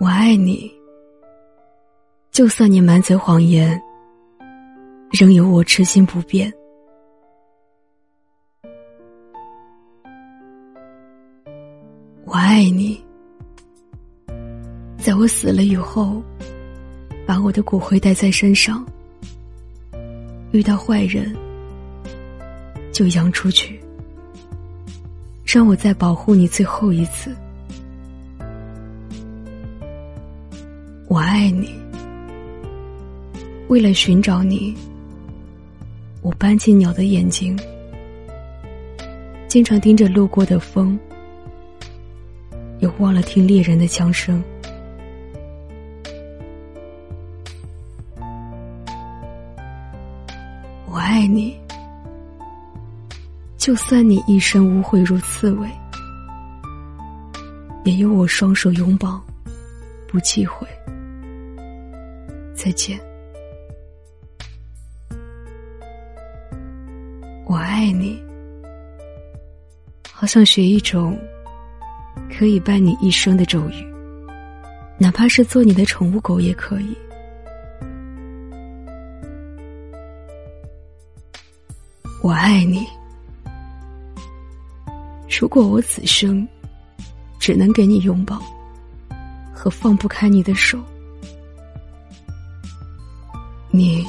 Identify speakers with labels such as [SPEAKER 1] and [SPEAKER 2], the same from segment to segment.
[SPEAKER 1] 我爱你，就算你满嘴谎言，仍有我痴心不变。我爱你，在我死了以后，把我的骨灰带在身上，遇到坏人就扬出去，让我再保护你最后一次。我爱你，为了寻找你，我搬进鸟的眼睛，经常盯着路过的风，也忘了听猎人的枪声。我爱你，就算你一身污秽如刺猬，也有我双手拥抱，不忌讳。再见，我爱你，好想学一种可以伴你一生的咒语，哪怕是做你的宠物狗也可以。我爱你，如果我此生只能给你拥抱和放不开你的手。你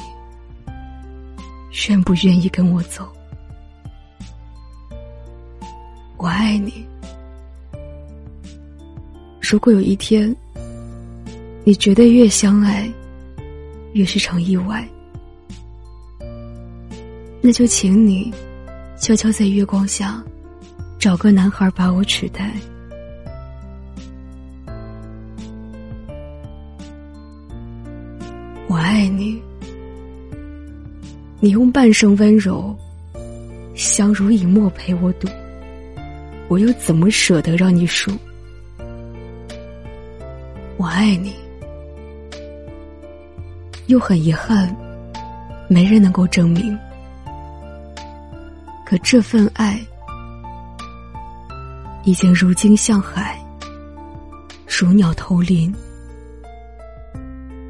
[SPEAKER 1] 愿不愿意跟我走？我爱你。如果有一天你觉得越相爱越是场意外，那就请你悄悄在月光下找个男孩把我取代。我爱你。你用半生温柔，相濡以沫陪我赌，我又怎么舍得让你输？我爱你，又很遗憾，没人能够证明。可这份爱，已经如鲸向海，如鸟投林，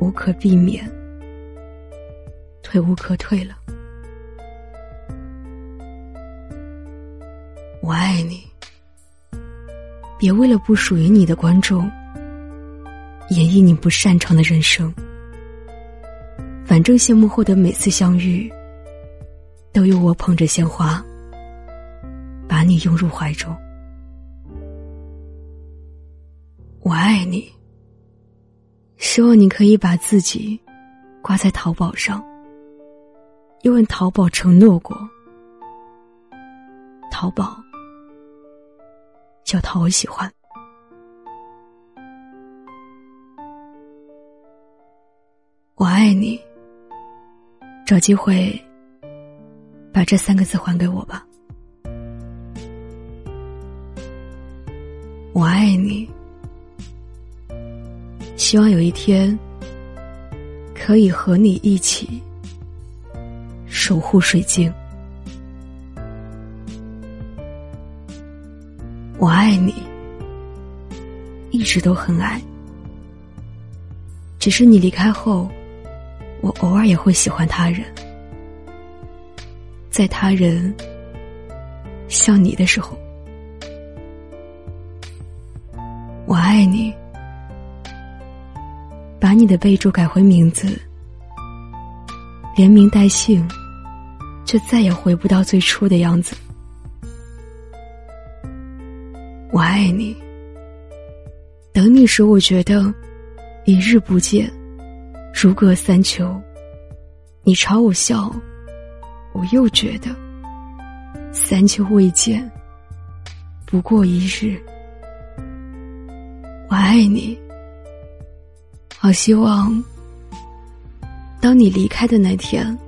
[SPEAKER 1] 无可避免。退无可退了，我爱你。别为了不属于你的观众，演绎你不擅长的人生。反正谢幕后的每次相遇，都有我捧着鲜花，把你拥入怀中。我爱你，希望你可以把自己挂在淘宝上。因为淘宝承诺过，淘宝叫讨我喜欢。我爱你，找机会把这三个字还给我吧。我爱你，希望有一天可以和你一起。守护水晶，爱你，一直都很爱。只是你离开后，我偶尔也会喜欢他人，在他人像你的时候，我爱你，把你的备注改回名字，连名带姓。却再也回不到最初的样子。我爱你，等你时，我觉得一日不见，如隔三秋；你朝我笑，我又觉得三秋未见，不过一日。我爱你，好希望当你离开的那天。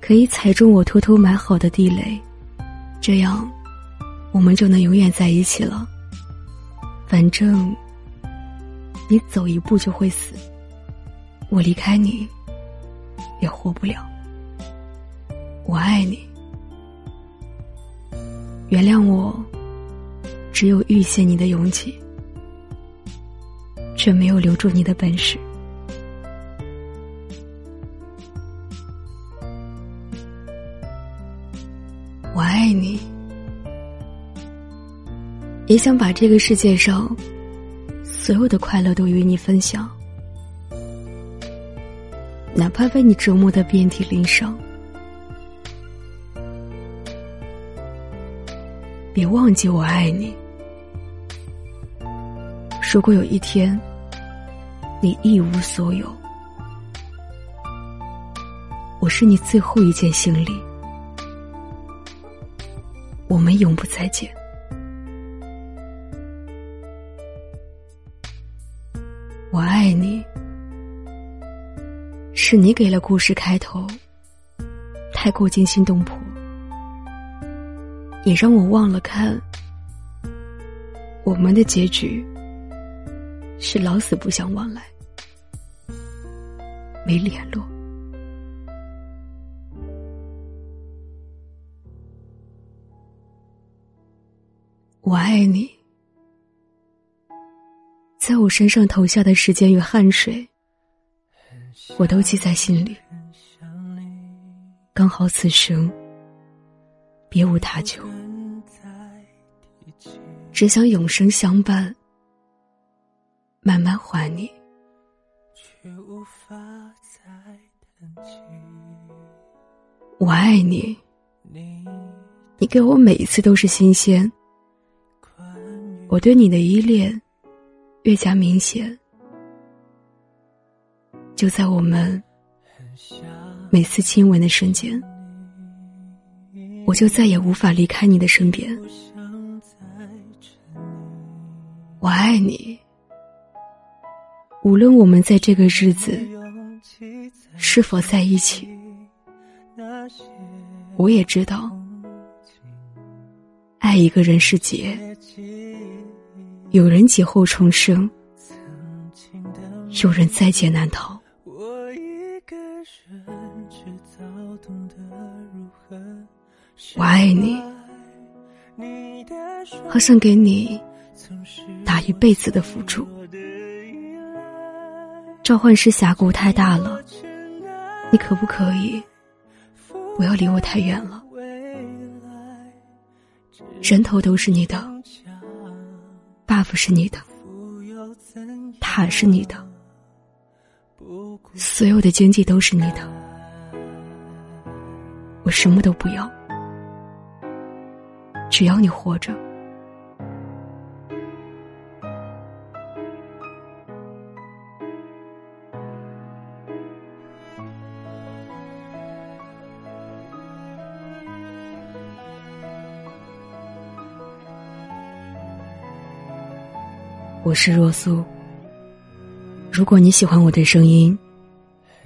[SPEAKER 1] 可以踩中我偷偷埋好的地雷，这样我们就能永远在一起了。反正你走一步就会死，我离开你也活不了。我爱你，原谅我，只有遇见你的勇气，
[SPEAKER 2] 却没有留住你的本事。我爱你，也想把这个世界上所有的快乐都与你分享，哪怕被你折磨的遍体鳞伤。别忘记我爱你。如果有一天你一无所有，我是你最后一件行李。我们永不再见。我爱你，是你给了故事开头，太过惊心动魄，也让我忘了看我们的结局是老死不相往来，没联络。我爱你，我身上投下的时间与汗水，我都记在心里。刚好此生别无他求，只想永生相伴，慢慢还你。我爱你，你给我每一次都是新鲜。我对你的依恋越加明显，就在我们每次亲吻的瞬间，我就再也无法离开你的身边。我爱你，无论我们在这个日子是否在一起，我也知道，爱一个人是劫。有人劫后重生，有人在劫难逃。我爱你，好想给你打一辈子的辅助。召唤师峡谷太大了，你可不可以不要离我太远了？人头都是你的。不是你的，他是你的，所有的经济都是你的，我什么都不要，只要你活着。我是若苏。如果你喜欢我的声音，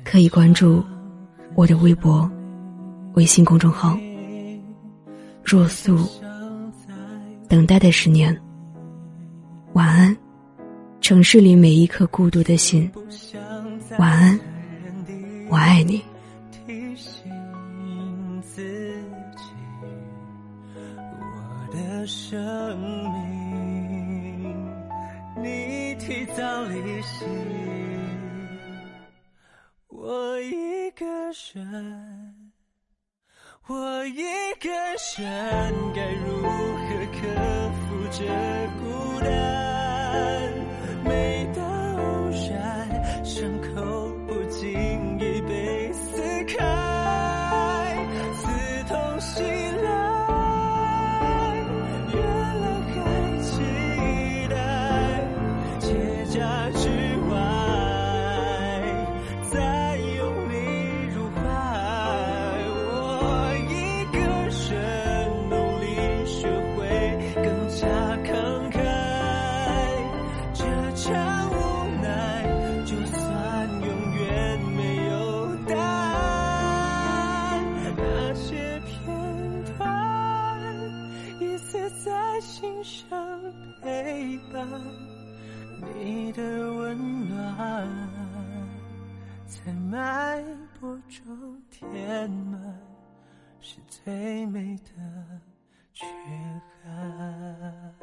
[SPEAKER 2] 可以关注我的微博、微信公众号“若素”。等待的十年，晚安，城市里每一颗孤独的心。晚安，我爱你。提早离席，我一个人，我一个人，该如何克服这孤单？心上陪伴你的温暖，在脉搏中填满，是最美的缺憾。